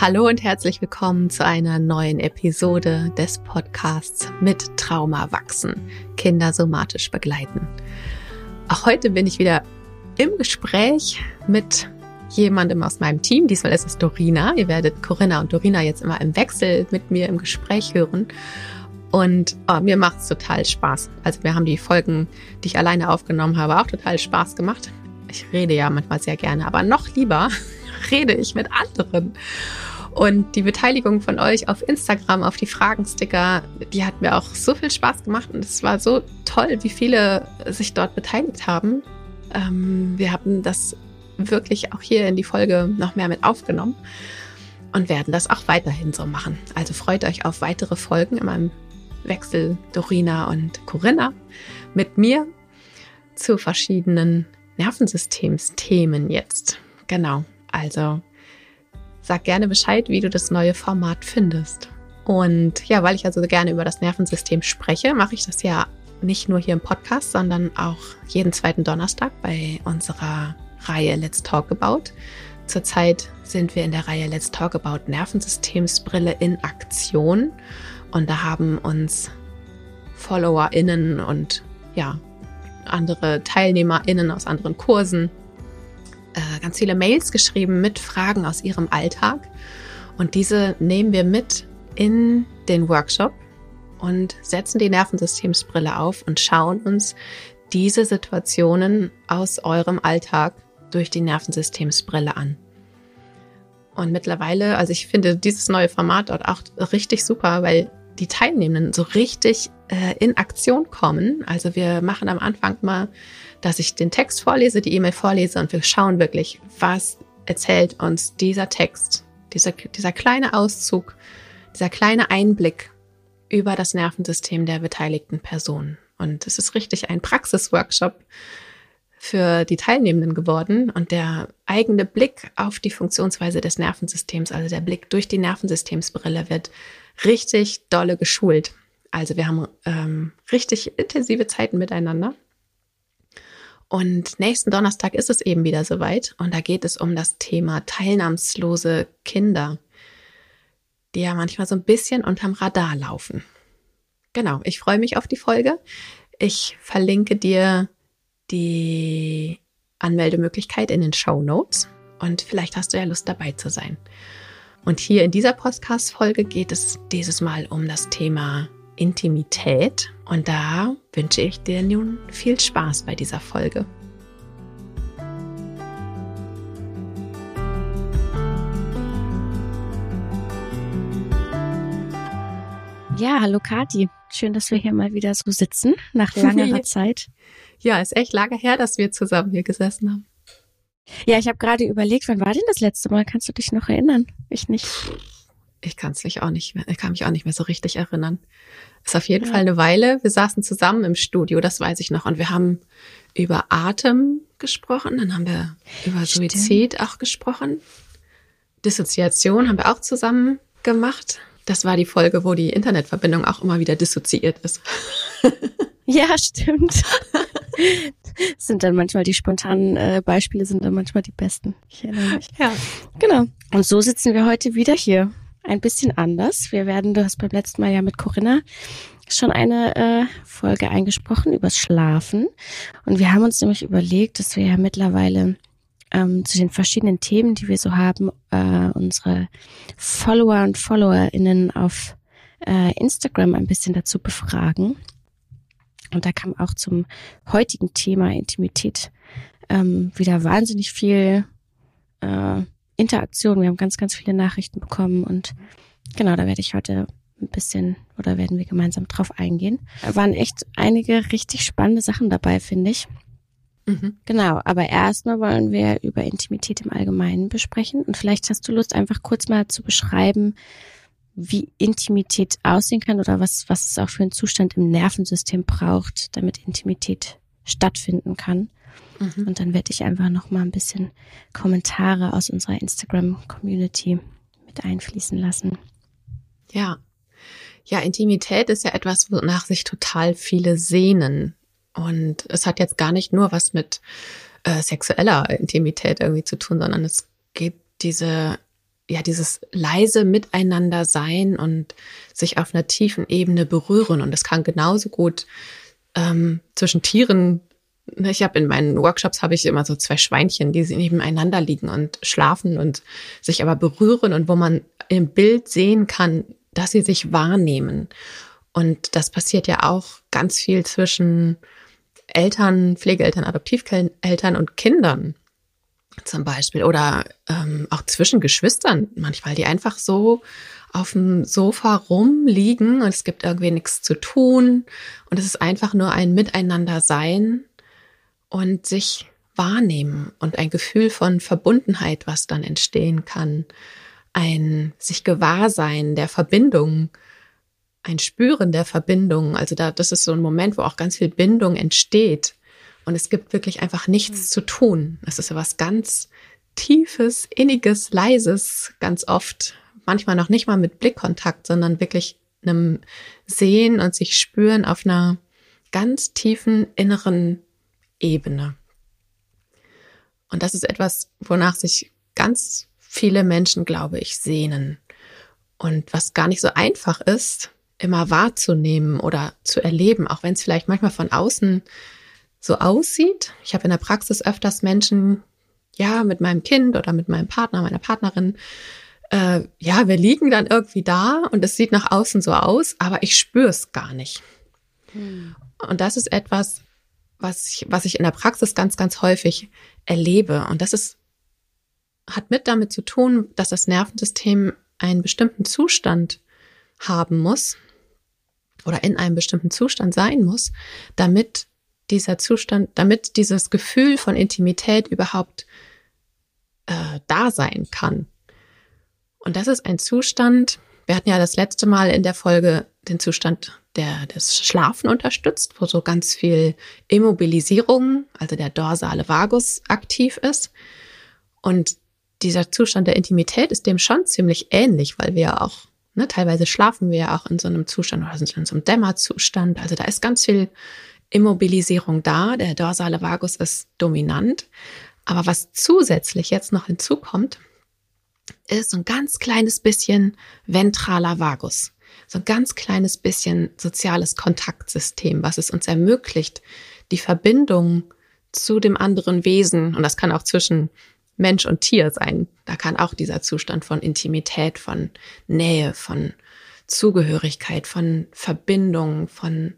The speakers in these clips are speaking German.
Hallo und herzlich willkommen zu einer neuen Episode des Podcasts mit Trauma wachsen, Kinder somatisch begleiten. Auch heute bin ich wieder im Gespräch mit jemandem aus meinem Team. Diesmal ist es Dorina. Ihr werdet Corinna und Dorina jetzt immer im Wechsel mit mir im Gespräch hören. Und oh, mir macht es total Spaß. Also wir haben die Folgen, die ich alleine aufgenommen habe, auch total Spaß gemacht. Ich rede ja manchmal sehr gerne, aber noch lieber rede ich mit anderen. Und die Beteiligung von euch auf Instagram, auf die Fragensticker, die hat mir auch so viel Spaß gemacht und es war so toll, wie viele sich dort beteiligt haben. Ähm, wir haben das wirklich auch hier in die Folge noch mehr mit aufgenommen und werden das auch weiterhin so machen. Also freut euch auf weitere Folgen in meinem Wechsel Dorina und Corinna mit mir zu verschiedenen Nervensystemsthemen jetzt. Genau. Also Sag gerne Bescheid, wie du das neue Format findest. Und ja, weil ich also gerne über das Nervensystem spreche, mache ich das ja nicht nur hier im Podcast, sondern auch jeden zweiten Donnerstag bei unserer Reihe Let's Talk About. Zurzeit sind wir in der Reihe Let's Talk About Nervensystemsbrille in Aktion. Und da haben uns FollowerInnen und ja, andere TeilnehmerInnen aus anderen Kursen äh, ganz viele Mails geschrieben mit Fragen aus ihrem Alltag. Und diese nehmen wir mit in den Workshop und setzen die Nervensystemsbrille auf und schauen uns diese Situationen aus eurem Alltag durch die Nervensystemsbrille an. Und mittlerweile, also ich finde dieses neue Format dort auch richtig super, weil die Teilnehmenden so richtig äh, in Aktion kommen. Also wir machen am Anfang mal dass ich den Text vorlese, die E-Mail vorlese und wir schauen wirklich, was erzählt uns dieser Text, dieser, dieser kleine Auszug, dieser kleine Einblick über das Nervensystem der beteiligten Personen. Und es ist richtig ein Praxisworkshop für die Teilnehmenden geworden und der eigene Blick auf die Funktionsweise des Nervensystems, also der Blick durch die Nervensystemsbrille wird richtig dolle geschult. Also wir haben ähm, richtig intensive Zeiten miteinander. Und nächsten Donnerstag ist es eben wieder soweit und da geht es um das Thema teilnahmslose Kinder, die ja manchmal so ein bisschen unterm Radar laufen. Genau, ich freue mich auf die Folge. Ich verlinke dir die Anmeldemöglichkeit in den Show Notes und vielleicht hast du ja Lust dabei zu sein. Und hier in dieser Podcast-Folge geht es dieses Mal um das Thema Intimität. Und da wünsche ich dir nun viel Spaß bei dieser Folge. Ja, hallo Kati. Schön, dass wir hier mal wieder so sitzen, nach langer Zeit. Ja, ist echt lange her, dass wir zusammen hier gesessen haben. Ja, ich habe gerade überlegt, wann war denn das letzte Mal? Kannst du dich noch erinnern? Ich nicht. Ich kann es mich auch nicht mehr, ich kann mich auch nicht mehr so richtig erinnern. Ist auf jeden ja. Fall eine Weile. Wir saßen zusammen im Studio, das weiß ich noch. Und wir haben über Atem gesprochen, dann haben wir über Stimmt. Suizid auch gesprochen. Dissoziation haben wir auch zusammen gemacht. Das war die Folge, wo die Internetverbindung auch immer wieder dissoziiert ist. ja, stimmt. sind dann manchmal die spontanen äh, Beispiele sind dann manchmal die besten. Ich erinnere mich. Ja. Genau. Und so sitzen wir heute wieder hier ein bisschen anders. Wir werden, du hast beim letzten Mal ja mit Corinna schon eine äh, Folge eingesprochen übers Schlafen. Und wir haben uns nämlich überlegt, dass wir ja mittlerweile ähm, zu den verschiedenen Themen, die wir so haben, äh, unsere Follower und FollowerInnen auf äh, Instagram ein bisschen dazu befragen. Und da kam auch zum heutigen Thema Intimität ähm, wieder wahnsinnig viel äh, Interaktion. Wir haben ganz, ganz viele Nachrichten bekommen und genau, da werde ich heute ein bisschen oder werden wir gemeinsam drauf eingehen. Da waren echt einige richtig spannende Sachen dabei, finde ich. Mhm. Genau, aber erstmal wollen wir über Intimität im Allgemeinen besprechen und vielleicht hast du Lust, einfach kurz mal zu beschreiben, wie Intimität aussehen kann oder was, was es auch für einen Zustand im Nervensystem braucht, damit Intimität stattfinden kann. Mhm. Und dann werde ich einfach noch mal ein bisschen Kommentare aus unserer Instagram-Community mit einfließen lassen. Ja. Ja, Intimität ist ja etwas, wonach sich total viele sehnen. Und es hat jetzt gar nicht nur was mit äh, sexueller Intimität irgendwie zu tun, sondern es geht diese ja, dieses leise Miteinander sein und sich auf einer tiefen Ebene berühren. Und das kann genauso gut ähm, zwischen Tieren. Ne, ich habe in meinen Workshops habe ich immer so zwei Schweinchen, die nebeneinander liegen und schlafen und sich aber berühren und wo man im Bild sehen kann, dass sie sich wahrnehmen. Und das passiert ja auch ganz viel zwischen Eltern, Pflegeeltern, Adoptiveltern und Kindern zum Beispiel oder ähm, auch zwischen Geschwistern manchmal, die einfach so auf dem Sofa rumliegen und es gibt irgendwie nichts zu tun und es ist einfach nur ein Miteinander sein und sich wahrnehmen und ein Gefühl von Verbundenheit, was dann entstehen kann, ein sich Gewahrsein der Verbindung, ein Spüren der Verbindung. Also da, das ist so ein Moment, wo auch ganz viel Bindung entsteht und es gibt wirklich einfach nichts mhm. zu tun. Es ist was ganz Tiefes, Inniges, Leises, ganz oft. Manchmal noch nicht mal mit Blickkontakt, sondern wirklich einem Sehen und sich spüren auf einer ganz tiefen inneren Ebene. Und das ist etwas, wonach sich ganz viele Menschen, glaube ich, sehnen. Und was gar nicht so einfach ist, immer wahrzunehmen oder zu erleben, auch wenn es vielleicht manchmal von außen so aussieht. Ich habe in der Praxis öfters Menschen, ja, mit meinem Kind oder mit meinem Partner, meiner Partnerin, äh, ja, wir liegen dann irgendwie da und es sieht nach außen so aus, aber ich spüre es gar nicht. Hm. Und das ist etwas, was ich, was ich in der Praxis ganz, ganz häufig erlebe. Und das ist, hat mit damit zu tun, dass das Nervensystem einen bestimmten Zustand haben muss oder in einem bestimmten Zustand sein muss, damit dieser Zustand, damit dieses Gefühl von Intimität überhaupt äh, da sein kann. Und das ist ein Zustand, wir hatten ja das letzte Mal in der Folge den Zustand der, des Schlafen unterstützt, wo so ganz viel Immobilisierung, also der dorsale Vagus aktiv ist. Und dieser Zustand der Intimität ist dem schon ziemlich ähnlich, weil wir ja auch, ne, teilweise schlafen wir ja auch in so einem Zustand oder sind in so einem Dämmerzustand. Also da ist ganz viel Immobilisierung da. Der dorsale Vagus ist dominant. Aber was zusätzlich jetzt noch hinzukommt, ist so ein ganz kleines bisschen ventraler Vagus. So ein ganz kleines bisschen soziales Kontaktsystem, was es uns ermöglicht, die Verbindung zu dem anderen Wesen, und das kann auch zwischen Mensch und Tier sein, da kann auch dieser Zustand von Intimität, von Nähe, von Zugehörigkeit, von Verbindung, von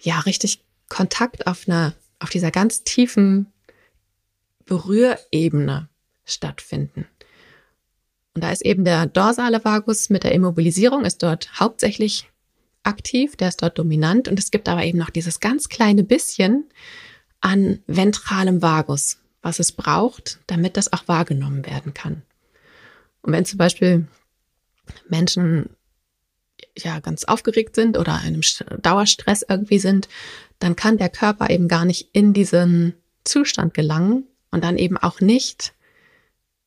ja richtig Kontakt auf einer, auf dieser ganz tiefen Berührebene stattfinden. Und da ist eben der dorsale Vagus mit der Immobilisierung ist dort hauptsächlich aktiv, der ist dort dominant und es gibt aber eben noch dieses ganz kleine bisschen an ventralem Vagus, was es braucht, damit das auch wahrgenommen werden kann. Und wenn zum Beispiel Menschen ja ganz aufgeregt sind oder einem Dauerstress irgendwie sind, dann kann der Körper eben gar nicht in diesen Zustand gelangen und dann eben auch nicht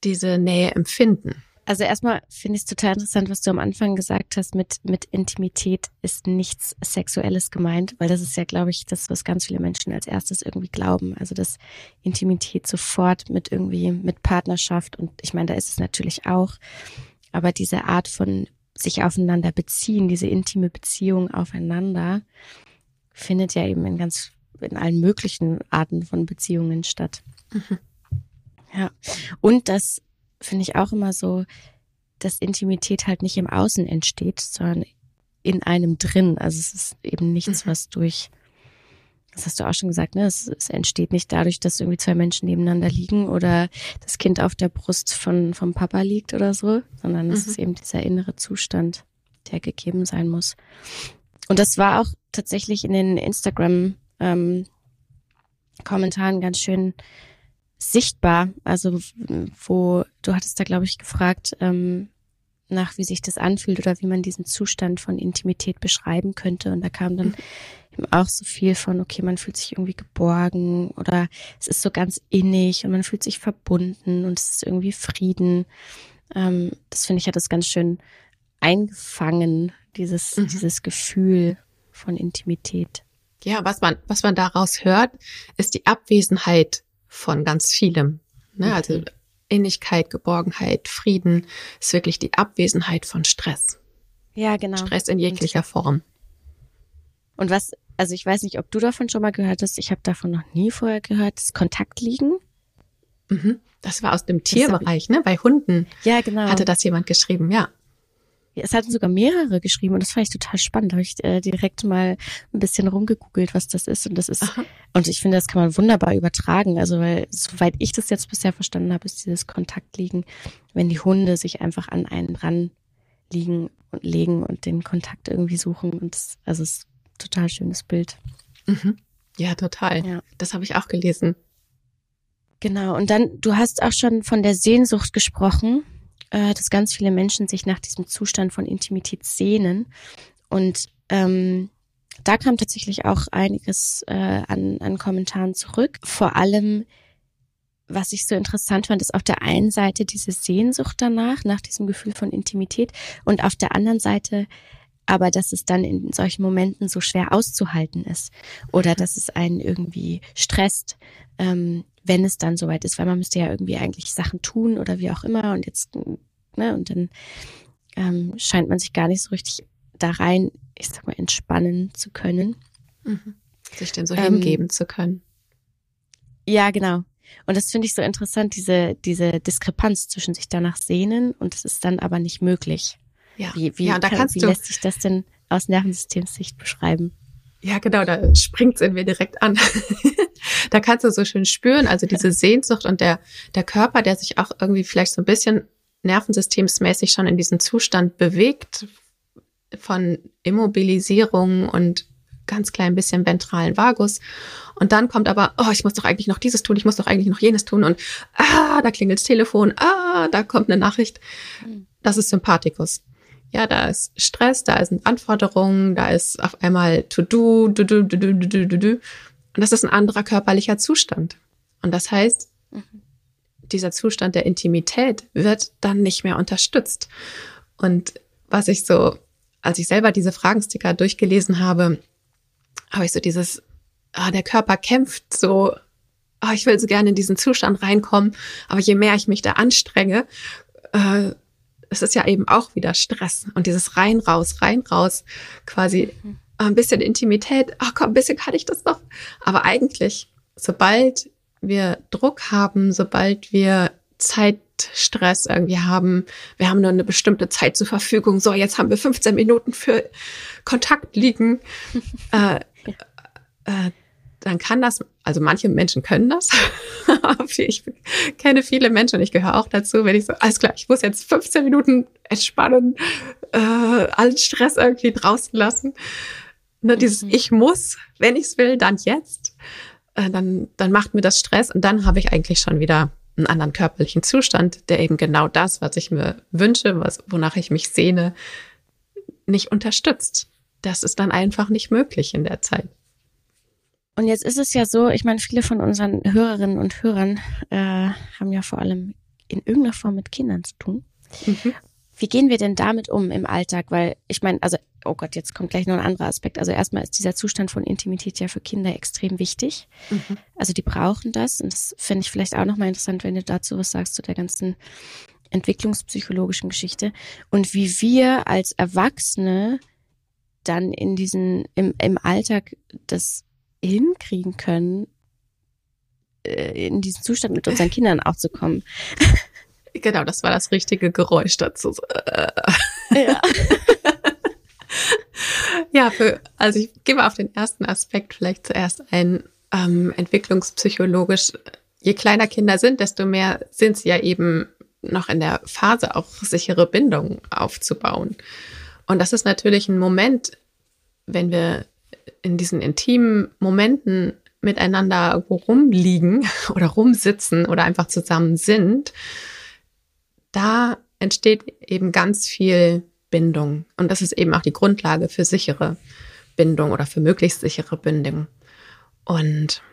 diese Nähe empfinden. Also erstmal finde ich es total interessant, was du am Anfang gesagt hast, mit, mit Intimität ist nichts Sexuelles gemeint, weil das ist ja, glaube ich, das, was ganz viele Menschen als erstes irgendwie glauben. Also dass Intimität sofort mit irgendwie, mit Partnerschaft und ich meine, da ist es natürlich auch, aber diese Art von sich aufeinander beziehen, diese intime Beziehung aufeinander, findet ja eben in ganz, in allen möglichen Arten von Beziehungen statt. Mhm. Ja. Und das finde ich auch immer so, dass Intimität halt nicht im Außen entsteht, sondern in einem drin. Also es ist eben nichts, mhm. was durch das hast du auch schon gesagt, ne? Es, es, entsteht nicht dadurch, dass irgendwie zwei Menschen nebeneinander liegen oder das Kind auf der Brust von, vom Papa liegt oder so, sondern mhm. es ist eben dieser innere Zustand, der gegeben sein muss. Und das war auch tatsächlich in den Instagram ähm, Kommentaren ganz schön sichtbar. Also wo du hattest da, glaube ich, gefragt, ähm, nach wie sich das anfühlt oder wie man diesen Zustand von Intimität beschreiben könnte. Und da kam dann eben auch so viel von, okay, man fühlt sich irgendwie geborgen oder es ist so ganz innig und man fühlt sich verbunden und es ist irgendwie Frieden. Ähm, das finde ich hat das ganz schön eingefangen, dieses, mhm. dieses Gefühl von Intimität. Ja, was man, was man daraus hört, ist die Abwesenheit von ganz vielem. Ne? Mhm. Also Innigkeit, Geborgenheit, Frieden, ist wirklich die Abwesenheit von Stress. Ja, genau. Stress in jeglicher Form. Und was, also ich weiß nicht, ob du davon schon mal gehört hast, ich habe davon noch nie vorher gehört, das Kontaktliegen. Mhm. Das war aus dem Tierbereich, ne? Bei Hunden. Ja, genau. Hatte das jemand geschrieben, ja. Es hatten sogar mehrere geschrieben und das fand ich total spannend. Da habe ich äh, direkt mal ein bisschen rumgegoogelt, was das ist. Und das ist, Aha. und ich finde, das kann man wunderbar übertragen. Also, weil, soweit ich das jetzt bisher verstanden habe, ist dieses Kontaktliegen, wenn die Hunde sich einfach an einen dran liegen und legen und den Kontakt irgendwie suchen. Und das, also es ist ein total schönes Bild. Mhm. Ja, total. Ja. Das habe ich auch gelesen. Genau. Und dann, du hast auch schon von der Sehnsucht gesprochen äh, dass ganz viele Menschen sich nach diesem Zustand von Intimität sehnen. Und ähm, da kam tatsächlich auch einiges äh, an, an Kommentaren zurück. Vor allem, was ich so interessant fand, ist auf der einen Seite diese Sehnsucht danach, nach diesem Gefühl von Intimität und auf der anderen Seite aber dass es dann in solchen Momenten so schwer auszuhalten ist oder dass es einen irgendwie stresst, ähm, wenn es dann soweit ist, weil man müsste ja irgendwie eigentlich Sachen tun oder wie auch immer und jetzt, ne, und dann ähm, scheint man sich gar nicht so richtig da rein, ich sag mal, entspannen zu können. Mhm. Sich dem so ähm, hingeben zu können. Ja, genau. Und das finde ich so interessant, diese, diese Diskrepanz zwischen sich danach sehnen und es ist dann aber nicht möglich. Ja, wie, wie, ja, kann, wie lässt sich das denn aus Nervensystemssicht beschreiben? Ja, genau, da springt's in mir direkt an. da kannst du so schön spüren, also diese Sehnsucht und der, der Körper, der sich auch irgendwie vielleicht so ein bisschen nervensystemsmäßig schon in diesen Zustand bewegt von Immobilisierung und ganz klein bisschen ventralen Vagus. Und dann kommt aber, oh, ich muss doch eigentlich noch dieses tun, ich muss doch eigentlich noch jenes tun und ah, da klingelt das Telefon, ah, da kommt eine Nachricht. Hm. Das ist Sympathikus. Ja, da ist Stress, da sind Anforderungen, da ist auf einmal To-Do, du, du, du, du, du, du. Und das ist ein anderer körperlicher Zustand. Und das heißt, mhm. dieser Zustand der Intimität wird dann nicht mehr unterstützt. Und was ich so, als ich selber diese Fragensticker durchgelesen habe, habe ich so dieses, ah, der Körper kämpft so, ah, ich will so gerne in diesen Zustand reinkommen, aber je mehr ich mich da anstrenge, äh, es ist ja eben auch wieder Stress und dieses rein, raus, rein, raus, quasi mhm. ein bisschen Intimität, ach komm, ein bisschen kann ich das noch. Aber eigentlich, sobald wir Druck haben, sobald wir Zeitstress irgendwie haben, wir haben nur eine bestimmte Zeit zur Verfügung, so jetzt haben wir 15 Minuten für Kontakt liegen, äh, äh, dann kann das, also manche Menschen können das. ich kenne viele Menschen und ich gehöre auch dazu, wenn ich so, alles klar, ich muss jetzt 15 Minuten entspannen, äh, allen Stress irgendwie draußen lassen. Ne, dieses mhm. Ich muss, wenn ich es will, dann jetzt. Äh, dann, dann macht mir das Stress und dann habe ich eigentlich schon wieder einen anderen körperlichen Zustand, der eben genau das, was ich mir wünsche, was, wonach ich mich sehne, nicht unterstützt. Das ist dann einfach nicht möglich in der Zeit. Und jetzt ist es ja so, ich meine, viele von unseren Hörerinnen und Hörern äh, haben ja vor allem in irgendeiner Form mit Kindern zu tun. Mhm. Wie gehen wir denn damit um im Alltag? Weil ich meine, also, oh Gott, jetzt kommt gleich noch ein anderer Aspekt. Also erstmal ist dieser Zustand von Intimität ja für Kinder extrem wichtig. Mhm. Also die brauchen das. Und das finde ich vielleicht auch nochmal interessant, wenn du dazu was sagst zu der ganzen entwicklungspsychologischen Geschichte. Und wie wir als Erwachsene dann in diesen, im, im Alltag das hinkriegen können, äh, in diesen Zustand mit unseren Kindern auch zu kommen. Genau, das war das richtige Geräusch dazu. Ja. ja, für, also ich gebe auf den ersten Aspekt vielleicht zuerst ein. Ähm, entwicklungspsychologisch, je kleiner Kinder sind, desto mehr sind sie ja eben noch in der Phase, auch sichere Bindungen aufzubauen. Und das ist natürlich ein Moment, wenn wir in diesen intimen Momenten miteinander rumliegen oder rumsitzen oder einfach zusammen sind, da entsteht eben ganz viel Bindung. Und das ist eben auch die Grundlage für sichere Bindung oder für möglichst sichere Bindung. Und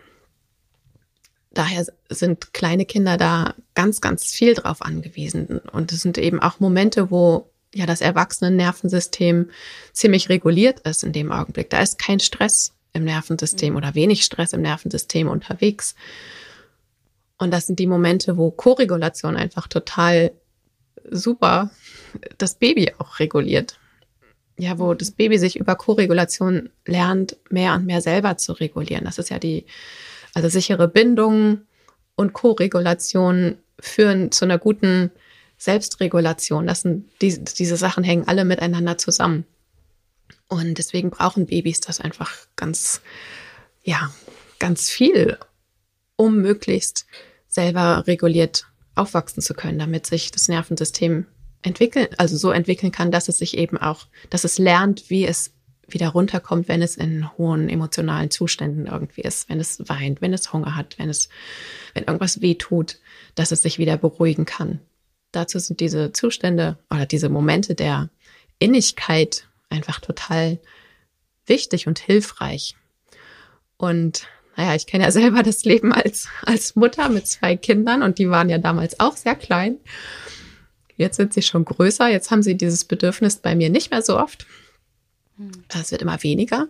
daher sind kleine Kinder da ganz, ganz viel drauf angewiesen. Und es sind eben auch Momente, wo ja das Erwachsenen-Nervensystem ziemlich reguliert ist in dem Augenblick. Da ist kein Stress im Nervensystem oder wenig Stress im Nervensystem unterwegs. Und das sind die Momente, wo Koregulation einfach total super das Baby auch reguliert. Ja, wo das Baby sich über Koregulation lernt, mehr und mehr selber zu regulieren. Das ist ja die, also sichere Bindung und Koregulation führen zu einer guten Selbstregulation. Das sind, die, diese Sachen hängen alle miteinander zusammen. Und deswegen brauchen Babys das einfach ganz, ja, ganz viel, um möglichst selber reguliert aufwachsen zu können, damit sich das Nervensystem entwickeln, also so entwickeln kann, dass es sich eben auch, dass es lernt, wie es wieder runterkommt, wenn es in hohen emotionalen Zuständen irgendwie ist, wenn es weint, wenn es Hunger hat, wenn es, wenn irgendwas weh tut, dass es sich wieder beruhigen kann. Dazu sind diese Zustände oder diese Momente der Innigkeit einfach total wichtig und hilfreich. Und naja, ich kenne ja selber das Leben als, als Mutter mit zwei Kindern und die waren ja damals auch sehr klein. Jetzt sind sie schon größer. Jetzt haben sie dieses Bedürfnis bei mir nicht mehr so oft. Es wird immer weniger.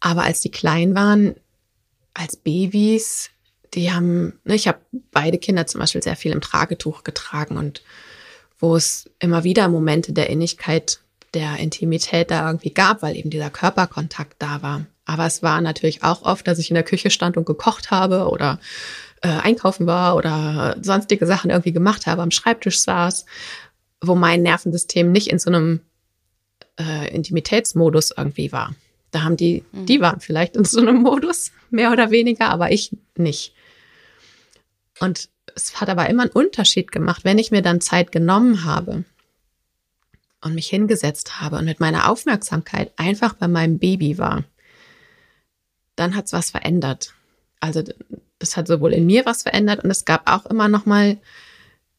Aber als die klein waren, als Babys, die haben, ne, ich habe beide Kinder zum Beispiel sehr viel im Tragetuch getragen und wo es immer wieder Momente der Innigkeit, der Intimität da irgendwie gab, weil eben dieser Körperkontakt da war. Aber es war natürlich auch oft, dass ich in der Küche stand und gekocht habe oder äh, einkaufen war oder sonstige Sachen irgendwie gemacht habe, am Schreibtisch saß, wo mein Nervensystem nicht in so einem äh, Intimitätsmodus irgendwie war. Da haben die, mhm. die waren vielleicht in so einem Modus, mehr oder weniger, aber ich nicht. Und es hat aber immer einen Unterschied gemacht, wenn ich mir dann Zeit genommen habe und mich hingesetzt habe und mit meiner Aufmerksamkeit einfach bei meinem Baby war, dann hat es was verändert. Also das hat sowohl in mir was verändert und es gab auch immer noch mal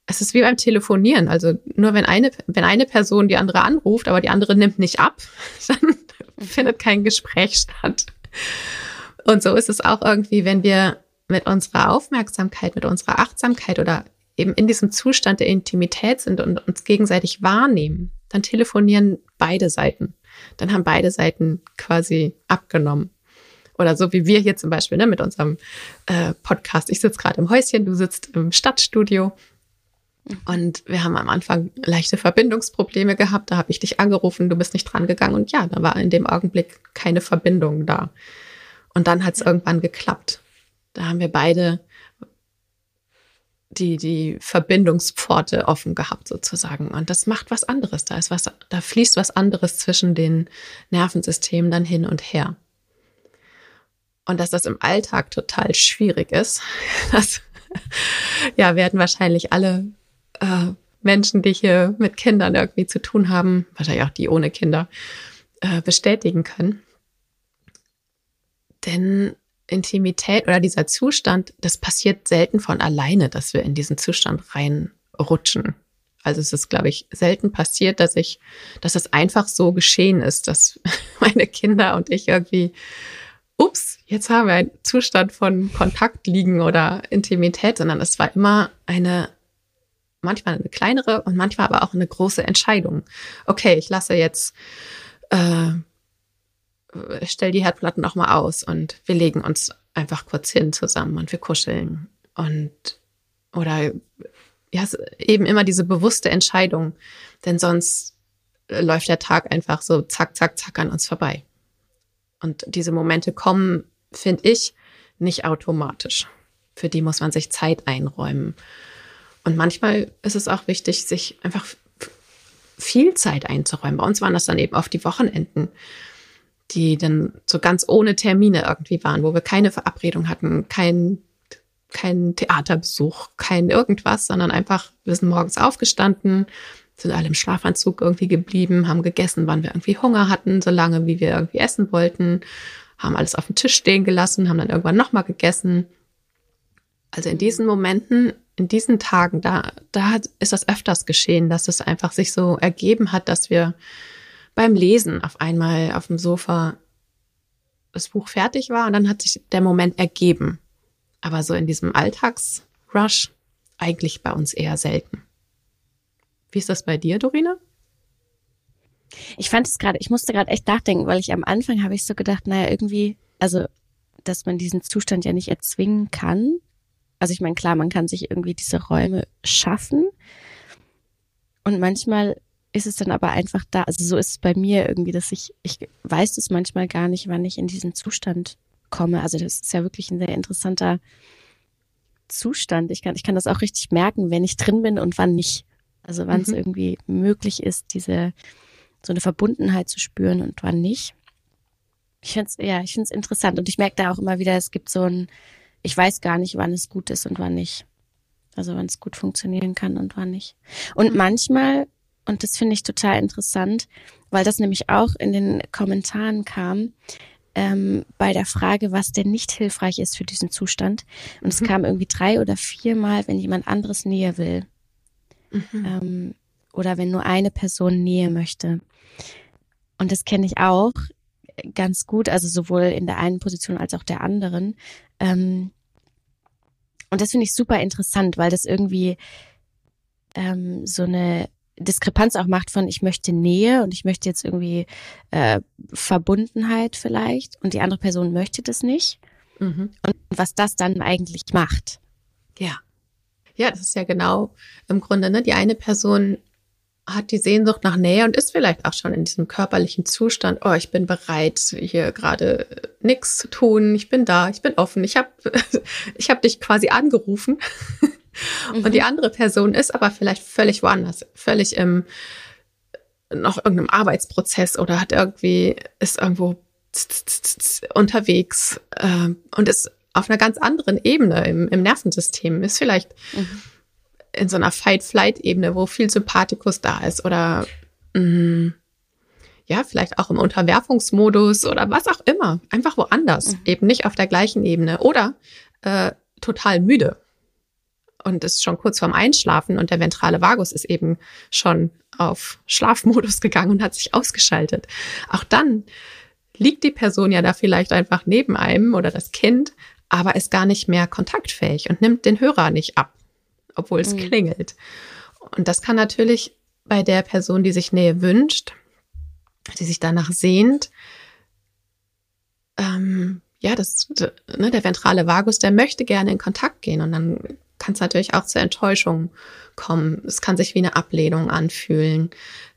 es ist wie beim Telefonieren. Also nur wenn eine, wenn eine Person die andere anruft, aber die andere nimmt nicht ab, dann findet kein Gespräch statt. Und so ist es auch irgendwie, wenn wir mit unserer Aufmerksamkeit, mit unserer Achtsamkeit oder eben in diesem Zustand der Intimität sind und uns gegenseitig wahrnehmen, dann telefonieren beide Seiten. Dann haben beide Seiten quasi abgenommen. Oder so wie wir hier zum Beispiel ne, mit unserem äh, Podcast. Ich sitze gerade im Häuschen, du sitzt im Stadtstudio und wir haben am Anfang leichte Verbindungsprobleme gehabt. Da habe ich dich angerufen, du bist nicht dran gegangen. Und ja, da war in dem Augenblick keine Verbindung da. Und dann hat es irgendwann geklappt. Da haben wir beide die, die Verbindungspforte offen gehabt sozusagen. Und das macht was anderes. Da ist was, da fließt was anderes zwischen den Nervensystemen dann hin und her. Und dass das im Alltag total schwierig ist, das ja, werden wahrscheinlich alle äh, Menschen, die hier mit Kindern irgendwie zu tun haben, wahrscheinlich auch die ohne Kinder, äh, bestätigen können. Denn Intimität oder dieser Zustand, das passiert selten von alleine, dass wir in diesen Zustand reinrutschen. Also es ist, glaube ich, selten passiert, dass ich, dass es einfach so geschehen ist, dass meine Kinder und ich irgendwie, ups, jetzt haben wir einen Zustand von Kontakt liegen oder Intimität, sondern es war immer eine manchmal eine kleinere und manchmal aber auch eine große Entscheidung. Okay, ich lasse jetzt, äh, stell die Herdplatten auch mal aus und wir legen uns einfach kurz hin zusammen und wir kuscheln und oder ja, eben immer diese bewusste Entscheidung, denn sonst läuft der Tag einfach so zack, zack, zack an uns vorbei. Und diese Momente kommen, finde ich, nicht automatisch. Für die muss man sich Zeit einräumen. Und manchmal ist es auch wichtig, sich einfach viel Zeit einzuräumen. Bei uns waren das dann eben oft die Wochenenden, die dann so ganz ohne Termine irgendwie waren, wo wir keine Verabredung hatten, kein, kein Theaterbesuch, kein irgendwas, sondern einfach, wir sind morgens aufgestanden, sind alle im Schlafanzug irgendwie geblieben, haben gegessen, wann wir irgendwie Hunger hatten, so lange wie wir irgendwie essen wollten, haben alles auf dem Tisch stehen gelassen, haben dann irgendwann nochmal gegessen. Also in diesen Momenten in diesen Tagen, da, da ist das öfters geschehen, dass es einfach sich so ergeben hat, dass wir beim Lesen auf einmal auf dem Sofa das Buch fertig war und dann hat sich der Moment ergeben. Aber so in diesem Alltagsrush eigentlich bei uns eher selten. Wie ist das bei dir, Dorina? Ich fand es gerade, ich musste gerade echt nachdenken, weil ich am Anfang habe ich so gedacht, naja, irgendwie, also, dass man diesen Zustand ja nicht erzwingen kann, Also ich meine, klar, man kann sich irgendwie diese Räume schaffen. Und manchmal ist es dann aber einfach da. Also so ist es bei mir irgendwie, dass ich, ich weiß es manchmal gar nicht, wann ich in diesen Zustand komme. Also das ist ja wirklich ein sehr interessanter Zustand. Ich kann, ich kann das auch richtig merken, wenn ich drin bin und wann nicht. Also wann es mhm. irgendwie möglich ist, diese so eine Verbundenheit zu spüren und wann nicht. Ich finde es, ja, ich finde es interessant. Und ich merke da auch immer wieder, es gibt so ein, ich weiß gar nicht, wann es gut ist und wann nicht. Also wann es gut funktionieren kann und wann nicht. Und mhm. manchmal, und das finde ich total interessant, weil das nämlich auch in den Kommentaren kam, ähm, bei der Frage, was denn nicht hilfreich ist für diesen Zustand. Und es mhm. kam irgendwie drei oder viermal, wenn jemand anderes Nähe will. Mhm. Ähm, oder wenn nur eine Person Nähe möchte. Und das kenne ich auch ganz gut, also sowohl in der einen Position als auch der anderen. Ähm, und das finde ich super interessant, weil das irgendwie ähm, so eine Diskrepanz auch macht von ich möchte Nähe und ich möchte jetzt irgendwie äh, Verbundenheit vielleicht und die andere Person möchte das nicht. Mhm. Und was das dann eigentlich macht. Ja. Ja, das ist ja genau im Grunde, ne? Die eine Person hat die Sehnsucht nach Nähe und ist vielleicht auch schon in diesem körperlichen Zustand, oh, ich bin bereit, hier gerade nichts zu tun, ich bin da, ich bin offen, ich habe ich hab dich quasi angerufen. Mhm. Und die andere Person ist aber vielleicht völlig woanders, völlig im noch irgendeinem Arbeitsprozess oder hat irgendwie, ist irgendwo unterwegs äh, und ist auf einer ganz anderen Ebene im, im Nervensystem, ist vielleicht mhm in so einer Fight-Flight-Ebene, wo viel Sympathikus da ist oder mh, mm, ja, vielleicht auch im Unterwerfungsmodus oder was auch immer. Einfach woanders, mhm. eben nicht auf der gleichen Ebene oder äh, total müde und ist schon kurz vorm Einschlafen und der ventrale Vagus ist eben schon auf Schlafmodus gegangen und hat sich ausgeschaltet. Auch dann liegt die Person ja da vielleicht einfach neben einem oder das Kind, aber ist gar nicht mehr kontaktfähig und nimmt den Hörer nicht ab obwohl es mhm. klingelt. Und das kann natürlich bei der Person, die sich Nähe wünscht, die sich danach sehnt, ähm, ja, das, ne, der ventrale Vagus, der möchte gerne in Kontakt gehen und dann kann es natürlich auch zur Enttäuschung kommen. Es kann sich wie eine Ablehnung anfühlen.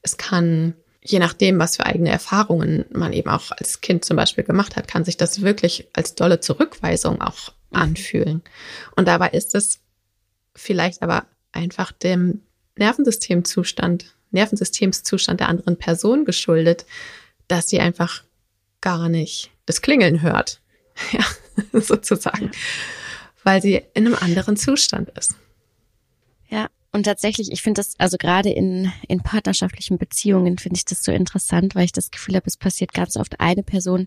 Es kann, je nachdem, was für eigene Erfahrungen man eben auch als Kind zum Beispiel gemacht hat, kann sich das wirklich als dolle Zurückweisung auch anfühlen. Und dabei ist es vielleicht aber einfach dem Nervensystemzustand, Nervensystemszustand der anderen Person geschuldet, dass sie einfach gar nicht das Klingeln hört. Ja, sozusagen. Weil sie in einem anderen Zustand ist. Ja, und tatsächlich, ich finde das, also gerade in, in partnerschaftlichen Beziehungen finde ich das so interessant, weil ich das Gefühl habe, es passiert ganz oft eine Person,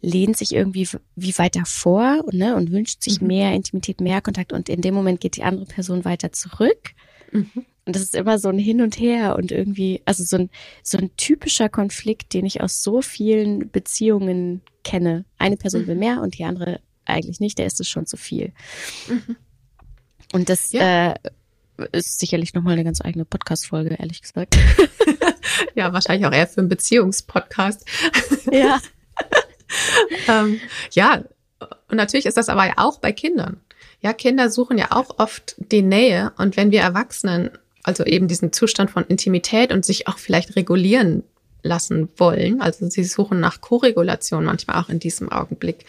lehnt sich irgendwie wie weiter vor ne, und wünscht sich mhm. mehr Intimität, mehr Kontakt und in dem Moment geht die andere Person weiter zurück. Mhm. Und das ist immer so ein Hin und Her und irgendwie, also so ein, so ein typischer Konflikt, den ich aus so vielen Beziehungen kenne. Eine Person mhm. will mehr und die andere eigentlich nicht, der ist es schon zu viel. Mhm. Und das ja. äh, ist sicherlich nochmal eine ganz eigene Podcast-Folge, ehrlich gesagt. ja, wahrscheinlich auch eher für einen Beziehungspodcast. ja. ähm, ja, und natürlich ist das aber ja auch bei Kindern. Ja, Kinder suchen ja auch oft die Nähe und wenn wir Erwachsenen also eben diesen Zustand von Intimität und sich auch vielleicht regulieren lassen wollen, also sie suchen nach Koregulation manchmal auch in diesem Augenblick.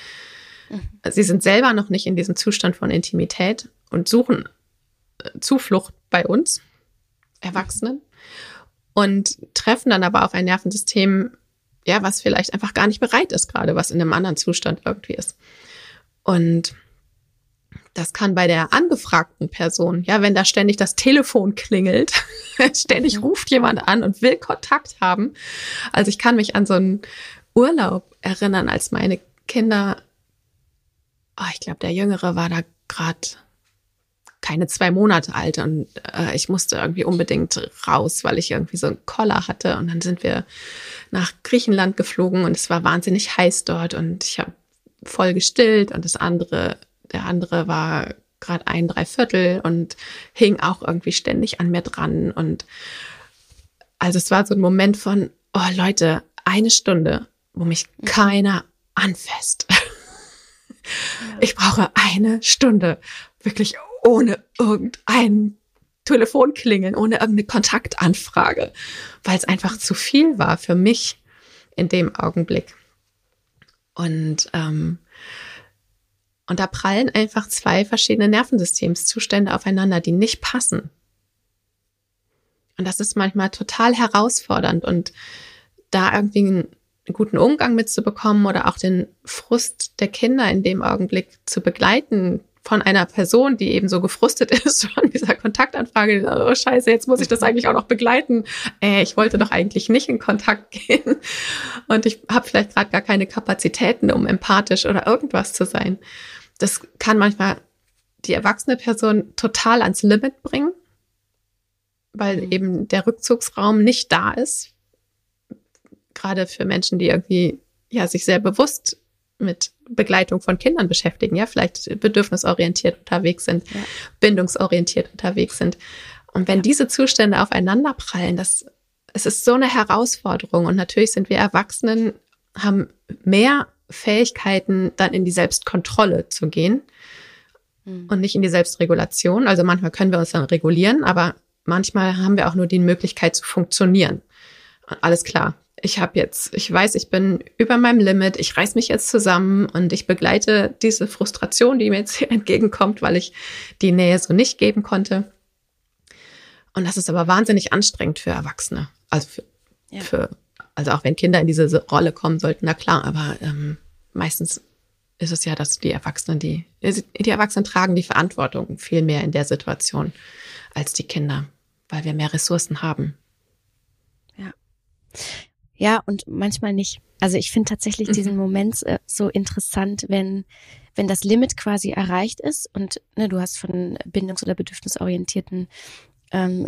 Sie sind selber noch nicht in diesem Zustand von Intimität und suchen äh, Zuflucht bei uns, Erwachsenen, und treffen dann aber auf ein Nervensystem, ja, was vielleicht einfach gar nicht bereit ist, gerade was in einem anderen Zustand irgendwie ist. Und das kann bei der angefragten Person, ja, wenn da ständig das Telefon klingelt, ständig ruft jemand an und will Kontakt haben. Also ich kann mich an so einen Urlaub erinnern, als meine Kinder, oh, ich glaube, der Jüngere war da gerade keine zwei Monate alt und äh, ich musste irgendwie unbedingt raus, weil ich irgendwie so einen Koller hatte. Und dann sind wir nach Griechenland geflogen und es war wahnsinnig heiß dort und ich habe voll gestillt und das andere, der andere war gerade ein Dreiviertel und hing auch irgendwie ständig an mir dran. Und also es war so ein Moment von, oh Leute, eine Stunde, wo mich mhm. keiner anfasst. Ich brauche eine Stunde wirklich ohne irgendein Telefonklingeln, ohne irgendeine Kontaktanfrage, weil es einfach zu viel war für mich in dem Augenblick. Und, ähm, und da prallen einfach zwei verschiedene Nervensystemszustände aufeinander, die nicht passen. Und das ist manchmal total herausfordernd und da irgendwie einen guten Umgang mitzubekommen oder auch den Frust der Kinder in dem Augenblick zu begleiten von einer Person, die eben so gefrustet ist von dieser Kontaktanfrage. Oh Scheiße, jetzt muss ich das eigentlich auch noch begleiten. Äh, ich wollte doch eigentlich nicht in Kontakt gehen und ich habe vielleicht gerade gar keine Kapazitäten, um empathisch oder irgendwas zu sein. Das kann manchmal die erwachsene Person total ans Limit bringen weil mhm. eben der Rückzugsraum nicht da ist. Gerade für Menschen, die irgendwie ja sich sehr bewusst mit Begleitung von Kindern beschäftigen, ja, vielleicht bedürfnisorientiert unterwegs sind, ja. bindungsorientiert unterwegs sind. Und wenn ja. diese Zustände aufeinander prallen, das, es ist so eine Herausforderung. Und natürlich sind wir Erwachsenen, haben mehr Fähigkeiten, dann in die Selbstkontrolle zu gehen mhm. und nicht in die Selbstregulation. Also manchmal können wir uns dann regulieren, aber manchmal haben wir auch nur die Möglichkeit zu funktionieren. Alles klar. Ich habe jetzt, ich weiß, ich bin über meinem Limit, ich reiß mich jetzt zusammen und ich begleite diese Frustration, die mir jetzt hier entgegenkommt, weil ich die Nähe so nicht geben konnte. Und das ist aber wahnsinnig anstrengend für Erwachsene. Also für, ja. für also auch wenn Kinder in diese Rolle kommen sollten, na klar, aber ähm, meistens ist es ja, dass die Erwachsenen, die, die Erwachsenen tragen die Verantwortung viel mehr in der Situation als die Kinder weil wir mehr Ressourcen haben. Ja. Ja, und manchmal nicht. Also ich finde tatsächlich mhm. diesen Moment äh, so interessant, wenn, wenn das Limit quasi erreicht ist und ne, du hast von bindungs- oder bedürfnisorientierten ähm,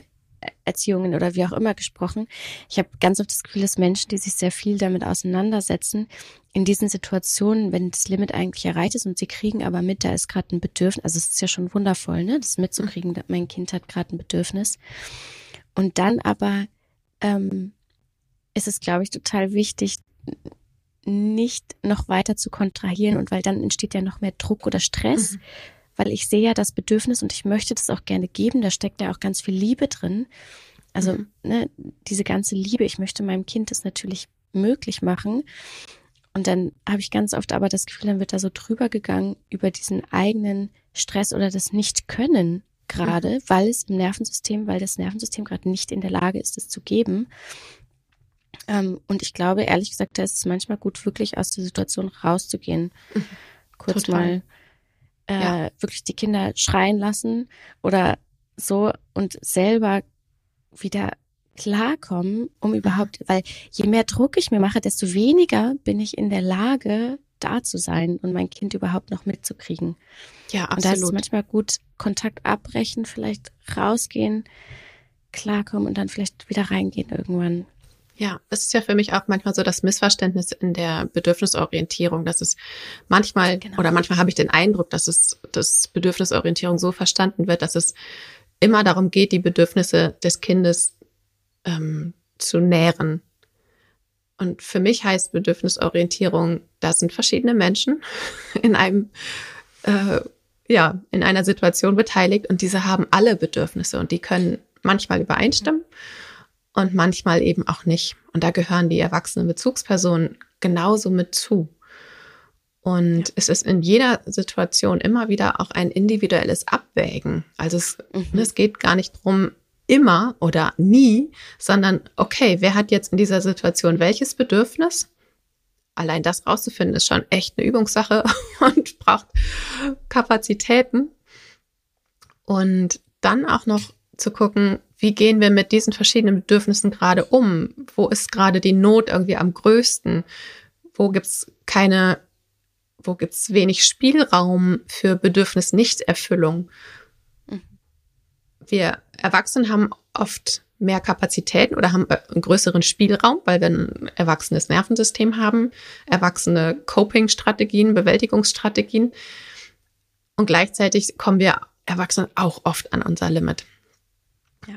Erziehungen oder wie auch immer gesprochen. Ich habe ganz oft das Gefühl, dass Menschen, die sich sehr viel damit auseinandersetzen, in diesen Situationen, wenn das Limit eigentlich erreicht ist und sie kriegen aber mit, da ist gerade ein Bedürfnis, also es ist ja schon wundervoll, ne, das mitzukriegen, dass mein Kind hat gerade ein Bedürfnis. Und dann aber ähm, ist es, glaube ich, total wichtig, nicht noch weiter zu kontrahieren und weil dann entsteht ja noch mehr Druck oder Stress. Mhm weil ich sehe ja das Bedürfnis und ich möchte das auch gerne geben. Da steckt ja auch ganz viel Liebe drin. Also mhm. ne, diese ganze Liebe, ich möchte meinem Kind das natürlich möglich machen. Und dann habe ich ganz oft aber das Gefühl, dann wird da so drüber gegangen über diesen eigenen Stress oder das Nicht-Können gerade, mhm. weil es im Nervensystem, weil das Nervensystem gerade nicht in der Lage ist, es zu geben. Ähm, und ich glaube, ehrlich gesagt, da ist es manchmal gut, wirklich aus der Situation rauszugehen. Mhm. Kurz Total. mal äh, ja. wirklich die Kinder schreien lassen oder so und selber wieder klarkommen, um überhaupt, weil je mehr Druck ich mir mache, desto weniger bin ich in der Lage, da zu sein und mein Kind überhaupt noch mitzukriegen. Ja, absolut. Und da ist es manchmal gut, Kontakt abbrechen, vielleicht rausgehen, klarkommen und dann vielleicht wieder reingehen irgendwann. Ja, das ist ja für mich auch manchmal so das Missverständnis in der Bedürfnisorientierung, dass es manchmal genau. oder manchmal habe ich den Eindruck, dass es das Bedürfnisorientierung so verstanden wird, dass es immer darum geht, die Bedürfnisse des Kindes ähm, zu nähren. Und für mich heißt Bedürfnisorientierung, da sind verschiedene Menschen in einem äh, ja in einer Situation beteiligt und diese haben alle Bedürfnisse und die können manchmal übereinstimmen. Mhm und manchmal eben auch nicht. Und da gehören die erwachsenen Bezugspersonen genauso mit zu. Und ja. es ist in jeder Situation immer wieder auch ein individuelles Abwägen. Also es, mhm. es geht gar nicht drum immer oder nie, sondern okay, wer hat jetzt in dieser Situation welches Bedürfnis? Allein das rauszufinden ist schon echt eine Übungssache und braucht Kapazitäten. Und dann auch noch zu gucken, wie gehen wir mit diesen verschiedenen Bedürfnissen gerade um? Wo ist gerade die Not irgendwie am größten? Wo gibt's keine, wo gibt's wenig Spielraum für Bedürfnisnichterfüllung? Mhm. Wir Erwachsenen haben oft mehr Kapazitäten oder haben einen größeren Spielraum, weil wir ein erwachsenes Nervensystem haben, erwachsene Coping-Strategien, Bewältigungsstrategien. Und gleichzeitig kommen wir Erwachsene auch oft an unser Limit.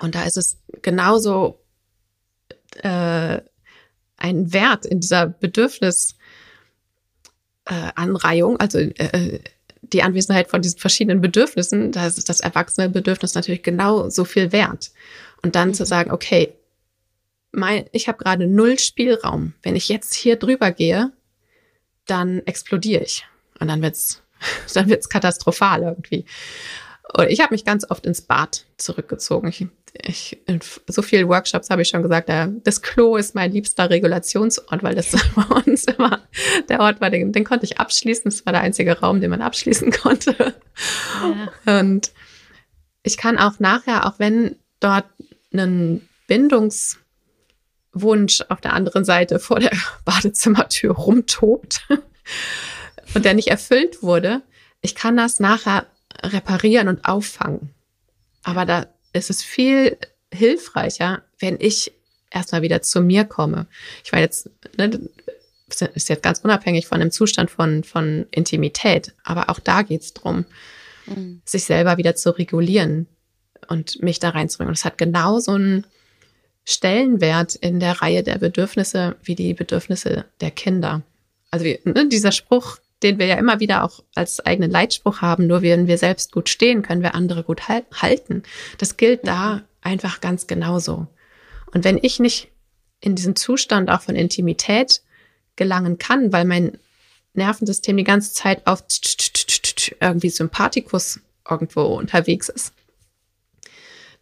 Und da ist es genauso äh, ein Wert in dieser Bedürfnisanreihung, äh, also äh, die Anwesenheit von diesen verschiedenen Bedürfnissen, da ist das erwachsene Bedürfnis natürlich genau so viel wert. Und dann mhm. zu sagen, okay, mein, ich habe gerade null Spielraum. Wenn ich jetzt hier drüber gehe, dann explodiere ich. Und dann wird's, dann wird's katastrophal irgendwie. Und ich habe mich ganz oft ins Bad zurückgezogen. Ich, ich, in so vielen Workshops habe ich schon gesagt, der, das Klo ist mein liebster Regulationsort, weil das bei uns immer der Ort war, den, den konnte ich abschließen. Das war der einzige Raum, den man abschließen konnte. Ja. Und ich kann auch nachher, auch wenn dort ein Bindungs Wunsch auf der anderen Seite vor der Badezimmertür rumtobt und der nicht erfüllt wurde, ich kann das nachher reparieren und auffangen. Aber da ist es viel hilfreicher, wenn ich erstmal wieder zu mir komme. Ich war jetzt, ne, ist jetzt ganz unabhängig von dem Zustand von, von Intimität, aber auch da geht's drum, mhm. sich selber wieder zu regulieren und mich da reinzubringen. Und es hat genau so einen Stellenwert in der Reihe der Bedürfnisse wie die Bedürfnisse der Kinder. Also ne, dieser Spruch, den wir ja immer wieder auch als eigenen Leitspruch haben, nur wenn wir selbst gut stehen, können wir andere gut halten. Das gilt da einfach ganz genauso. Und wenn ich nicht in diesen Zustand auch von Intimität gelangen kann, weil mein Nervensystem die ganze Zeit auf irgendwie Sympathikus irgendwo unterwegs ist,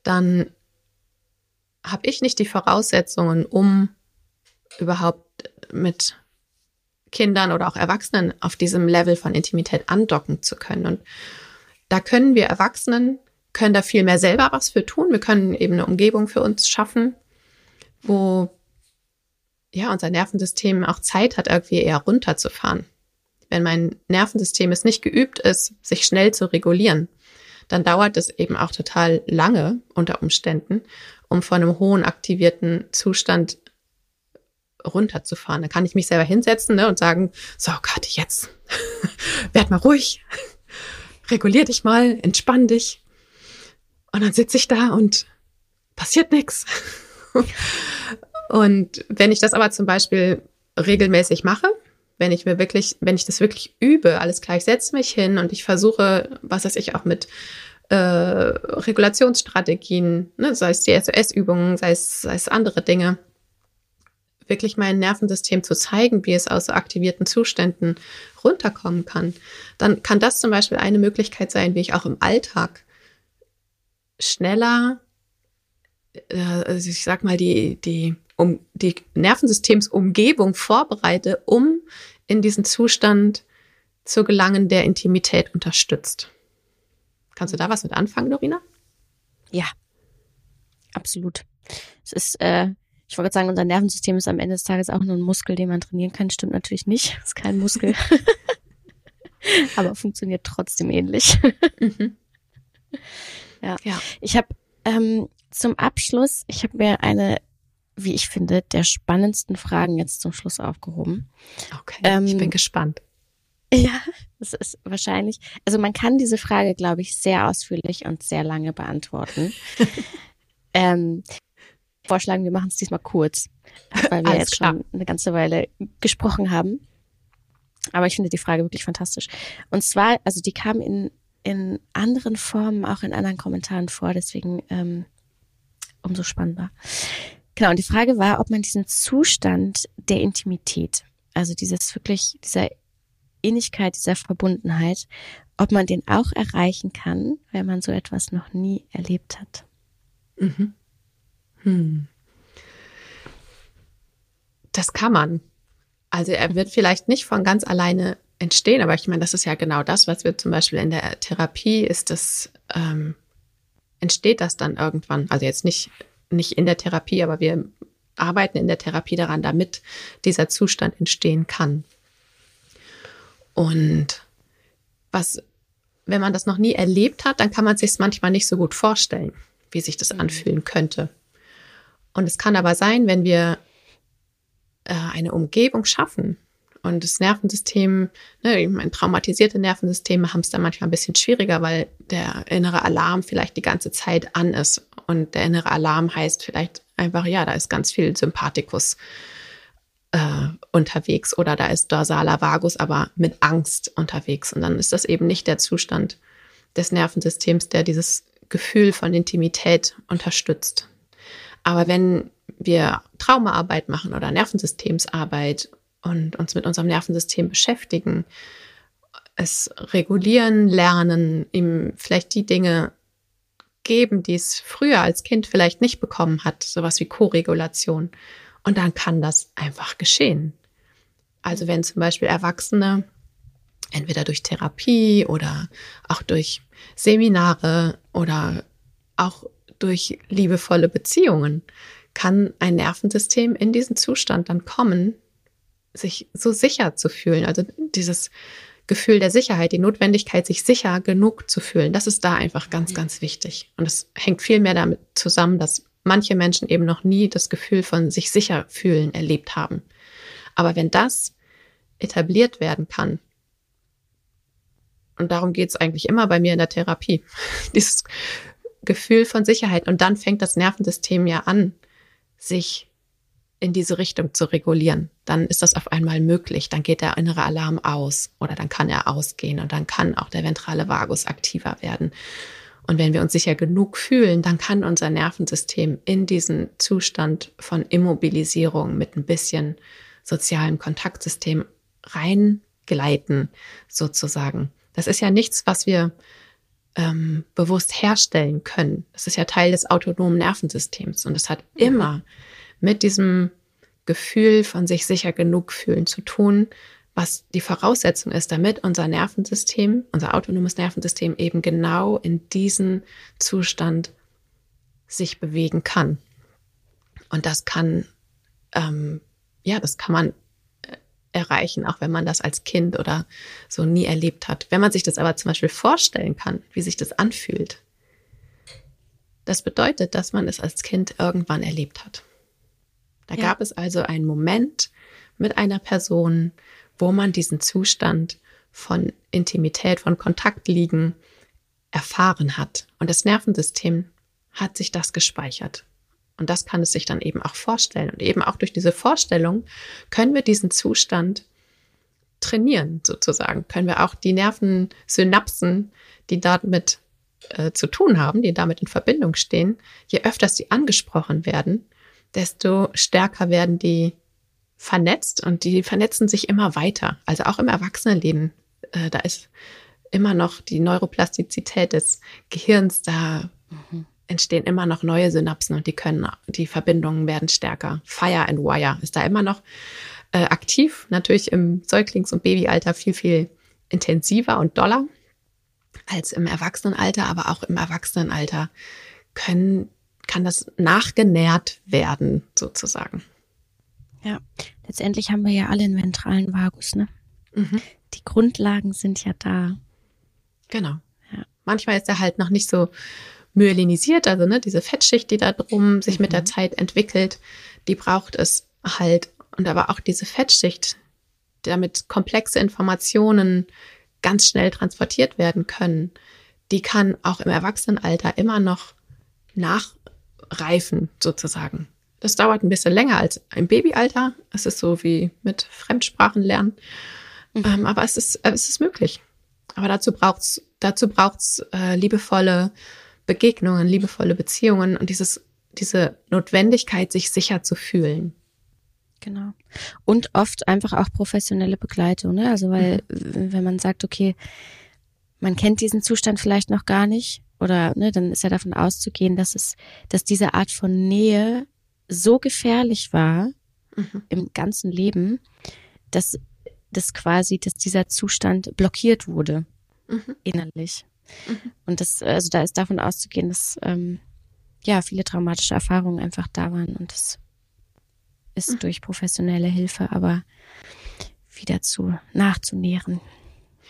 dann habe ich nicht die Voraussetzungen, um überhaupt mit Kindern oder auch Erwachsenen auf diesem Level von Intimität andocken zu können. Und da können wir Erwachsenen, können da viel mehr selber was für tun. Wir können eben eine Umgebung für uns schaffen, wo ja unser Nervensystem auch Zeit hat, irgendwie eher runterzufahren. Wenn mein Nervensystem es nicht geübt ist, sich schnell zu regulieren, dann dauert es eben auch total lange unter Umständen, um von einem hohen aktivierten Zustand runterzufahren. Da kann ich mich selber hinsetzen ne, und sagen, so Gott, jetzt werd mal ruhig, regulier dich mal, entspann dich. Und dann sitze ich da und passiert nichts. Und wenn ich das aber zum Beispiel regelmäßig mache, wenn ich mir wirklich, wenn ich das wirklich übe, alles klar, ich setze mich hin und ich versuche, was weiß ich, auch mit äh, Regulationsstrategien, ne, sei es die SOS-Übungen, sei es, sei es andere Dinge, wirklich mein Nervensystem zu zeigen, wie es aus so aktivierten Zuständen runterkommen kann, dann kann das zum Beispiel eine Möglichkeit sein, wie ich auch im Alltag schneller, äh, also ich sag mal, die, die, um, die Nervensystemsumgebung vorbereite, um in diesen Zustand zu gelangen, der Intimität unterstützt. Kannst du da was mit anfangen, Dorina? Ja, absolut. Es ist, äh, ich wollte sagen, unser Nervensystem ist am Ende des Tages auch nur ein Muskel, den man trainieren kann. Stimmt natürlich nicht. Ist kein Muskel. Aber funktioniert trotzdem ähnlich. Mhm. Ja. ja. Ich habe ähm, zum Abschluss, ich habe mir eine, wie ich finde, der spannendsten Fragen jetzt zum Schluss aufgehoben. Okay, ähm, ich bin gespannt. Ja, das ist wahrscheinlich. Also man kann diese Frage, glaube ich, sehr ausführlich und sehr lange beantworten. ähm, vorschlagen, wir machen es diesmal kurz, weil wir jetzt klar. schon eine ganze Weile gesprochen haben. Aber ich finde die Frage wirklich fantastisch. Und zwar, also die kam in, in anderen Formen, auch in anderen Kommentaren vor, deswegen ähm, umso spannender. Genau, und die Frage war, ob man diesen Zustand der Intimität, also dieses wirklich, dieser Innigkeit, dieser Verbundenheit, ob man den auch erreichen kann, wenn man so etwas noch nie erlebt hat. Mhm. Hm. Das kann man. Also er wird vielleicht nicht von ganz alleine entstehen, aber ich meine, das ist ja genau das, was wir zum Beispiel in der Therapie ist, das ähm, entsteht das dann irgendwann. Also jetzt nicht nicht in der Therapie, aber wir arbeiten in der Therapie daran, damit dieser Zustand entstehen kann. Und was, wenn man das noch nie erlebt hat, dann kann man sich es manchmal nicht so gut vorstellen, wie sich das mhm. anfühlen könnte. Und es kann aber sein, wenn wir äh, eine Umgebung schaffen und das Nervensystem, ne, ich meine, traumatisierte Nervensysteme haben es dann manchmal ein bisschen schwieriger, weil der innere Alarm vielleicht die ganze Zeit an ist. Und der innere Alarm heißt vielleicht einfach, ja, da ist ganz viel Sympathikus äh, unterwegs oder da ist dorsaler Vagus aber mit Angst unterwegs. Und dann ist das eben nicht der Zustand des Nervensystems, der dieses Gefühl von Intimität unterstützt. Aber wenn wir Traumaarbeit machen oder Nervensystemsarbeit und uns mit unserem Nervensystem beschäftigen, es regulieren lernen, ihm vielleicht die Dinge geben, die es früher als Kind vielleicht nicht bekommen hat, sowas wie Koregulation. Und dann kann das einfach geschehen. Also wenn zum Beispiel Erwachsene entweder durch Therapie oder auch durch Seminare oder auch durch liebevolle Beziehungen kann ein Nervensystem in diesen Zustand dann kommen, sich so sicher zu fühlen. Also dieses Gefühl der Sicherheit, die Notwendigkeit, sich sicher genug zu fühlen, das ist da einfach ganz, ganz wichtig. Und es hängt viel mehr damit zusammen, dass manche Menschen eben noch nie das Gefühl von sich sicher fühlen erlebt haben. Aber wenn das etabliert werden kann, und darum geht es eigentlich immer bei mir in der Therapie, dieses Gefühl von Sicherheit. Und dann fängt das Nervensystem ja an, sich in diese Richtung zu regulieren. Dann ist das auf einmal möglich. Dann geht der innere Alarm aus oder dann kann er ausgehen und dann kann auch der ventrale Vagus aktiver werden. Und wenn wir uns sicher genug fühlen, dann kann unser Nervensystem in diesen Zustand von Immobilisierung mit ein bisschen sozialem Kontaktsystem reingleiten, sozusagen. Das ist ja nichts, was wir ähm, bewusst herstellen können. Das ist ja Teil des autonomen Nervensystems und es hat immer mit diesem Gefühl von sich sicher genug fühlen zu tun, was die Voraussetzung ist, damit unser Nervensystem, unser autonomes Nervensystem eben genau in diesen Zustand sich bewegen kann. Und das kann, ähm, ja, das kann man erreichen, auch wenn man das als Kind oder so nie erlebt hat. Wenn man sich das aber zum Beispiel vorstellen kann, wie sich das anfühlt, das bedeutet, dass man es als Kind irgendwann erlebt hat. Da ja. gab es also einen Moment mit einer Person, wo man diesen Zustand von Intimität, von Kontakt liegen erfahren hat. Und das Nervensystem hat sich das gespeichert. Und das kann es sich dann eben auch vorstellen. Und eben auch durch diese Vorstellung können wir diesen Zustand trainieren, sozusagen. Können wir auch die Nervensynapsen, die damit äh, zu tun haben, die damit in Verbindung stehen, je öfter sie angesprochen werden, desto stärker werden die vernetzt und die vernetzen sich immer weiter. Also auch im Erwachsenenleben. Äh, da ist immer noch die Neuroplastizität des Gehirns, da mhm. Entstehen immer noch neue Synapsen und die können, die Verbindungen werden stärker. Fire and Wire ist da immer noch äh, aktiv, natürlich im Säuglings- und Babyalter viel, viel intensiver und doller als im Erwachsenenalter, aber auch im Erwachsenenalter können kann das nachgenährt werden, sozusagen. Ja, letztendlich haben wir ja alle einen ventralen Vagus, ne? Mhm. Die Grundlagen sind ja da. Genau. Ja. Manchmal ist er halt noch nicht so myelinisiert, also ne, diese Fettschicht, die da drum sich mhm. mit der mhm. Zeit entwickelt, die braucht es halt. Und aber auch diese Fettschicht, damit komplexe Informationen ganz schnell transportiert werden können, die kann auch im Erwachsenenalter immer noch nach reifen sozusagen. Das dauert ein bisschen länger als im Babyalter. Es ist so wie mit Fremdsprachen lernen. Mhm. Ähm, aber es ist, es ist möglich. Aber dazu braucht's, dazu braucht's äh, liebevolle Begegnungen, liebevolle Beziehungen und dieses, diese Notwendigkeit, sich sicher zu fühlen. Genau. Und oft einfach auch professionelle Begleitung, ne? Also weil, mhm. wenn man sagt, okay, man kennt diesen Zustand vielleicht noch gar nicht oder ne, dann ist ja davon auszugehen, dass es, dass diese Art von Nähe so gefährlich war mhm. im ganzen Leben, dass das quasi, dass dieser Zustand blockiert wurde mhm. innerlich. Mhm. Und das, also da ist davon auszugehen, dass ähm, ja viele traumatische Erfahrungen einfach da waren und das ist mhm. durch professionelle Hilfe aber wieder zu nachzunähren.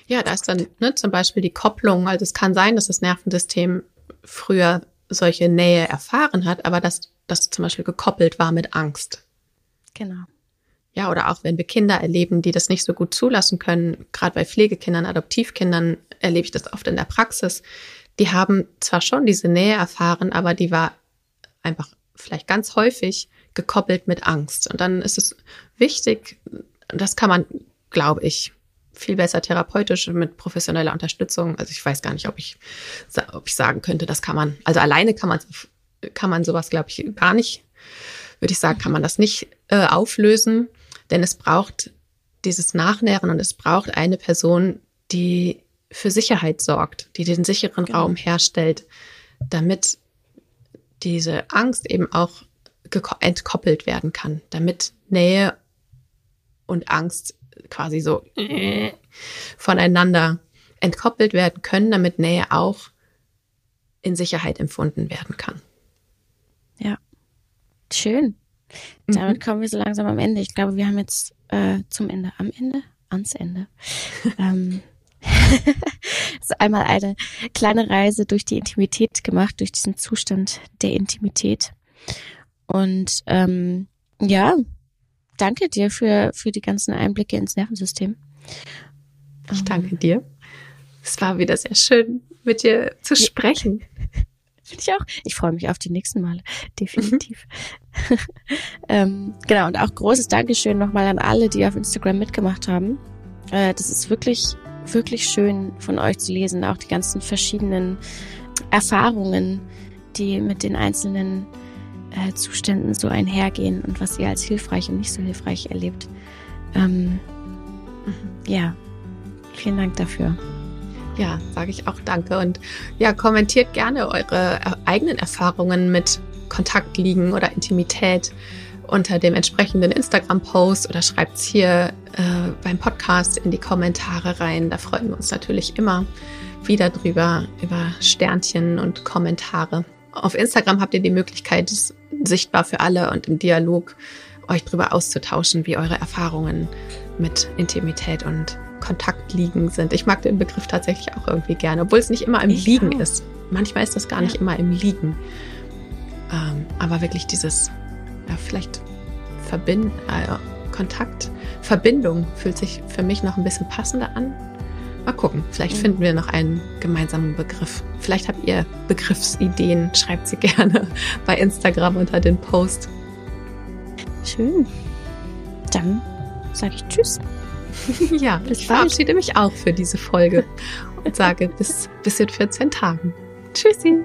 Ja, da ist dann ne, zum Beispiel die Kopplung. Also es kann sein, dass das Nervensystem früher solche Nähe erfahren hat, aber dass das zum Beispiel gekoppelt war mit Angst. Genau. Ja, oder auch wenn wir Kinder erleben, die das nicht so gut zulassen können, gerade bei Pflegekindern, Adoptivkindern erlebe ich das oft in der Praxis. Die haben zwar schon diese Nähe erfahren, aber die war einfach vielleicht ganz häufig gekoppelt mit Angst. Und dann ist es wichtig, das kann man, glaube ich, viel besser therapeutisch mit professioneller Unterstützung. Also ich weiß gar nicht, ob ich, ob ich sagen könnte, das kann man, also alleine kann man, kann man sowas, glaube ich, gar nicht, würde ich sagen, kann man das nicht äh, auflösen, denn es braucht dieses Nachnähren und es braucht eine Person, die für Sicherheit sorgt, die den sicheren genau. Raum herstellt, damit diese Angst eben auch entkoppelt werden kann, damit Nähe und Angst quasi so voneinander entkoppelt werden können, damit Nähe auch in Sicherheit empfunden werden kann. Ja, schön. Damit mhm. kommen wir so langsam am Ende. Ich glaube, wir haben jetzt äh, zum Ende, am Ende, ans Ende. ähm, also einmal eine kleine Reise durch die Intimität gemacht, durch diesen Zustand der Intimität. Und ähm, ja, danke dir für, für die ganzen Einblicke ins Nervensystem. Ich danke dir. Es war wieder sehr schön, mit dir zu sprechen. Finde ich auch. Ich freue mich auf die nächsten Male. Definitiv. ähm, genau. Und auch großes Dankeschön nochmal an alle, die auf Instagram mitgemacht haben. Äh, das ist wirklich, wirklich schön von euch zu lesen. Auch die ganzen verschiedenen Erfahrungen, die mit den einzelnen äh, Zuständen so einhergehen und was ihr als hilfreich und nicht so hilfreich erlebt. Ähm, ja, vielen Dank dafür. Ja, sage ich auch danke. Und ja, kommentiert gerne eure äh, eigenen Erfahrungen mit Kontaktliegen oder Intimität unter dem entsprechenden Instagram-Post oder schreibt es hier äh, beim Podcast in die Kommentare rein. Da freuen wir uns natürlich immer wieder drüber, über Sternchen und Kommentare. Auf Instagram habt ihr die Möglichkeit, sichtbar für alle und im Dialog euch darüber auszutauschen, wie eure Erfahrungen mit Intimität und Kontakt liegen sind. Ich mag den Begriff tatsächlich auch irgendwie gerne, obwohl es nicht immer im ich Liegen auch. ist. Manchmal ist das gar nicht immer im Liegen. Ähm, aber wirklich dieses, ja, vielleicht Verbind, äh, Kontakt, Verbindung fühlt sich für mich noch ein bisschen passender an. Mal gucken, vielleicht mhm. finden wir noch einen gemeinsamen Begriff. Vielleicht habt ihr Begriffsideen, schreibt sie gerne bei Instagram unter den Post. Schön. Dann sage ich Tschüss. ja, bis ich verabschiede mich auch für diese Folge und sage bis, bis in 14 Tagen. Tschüssi.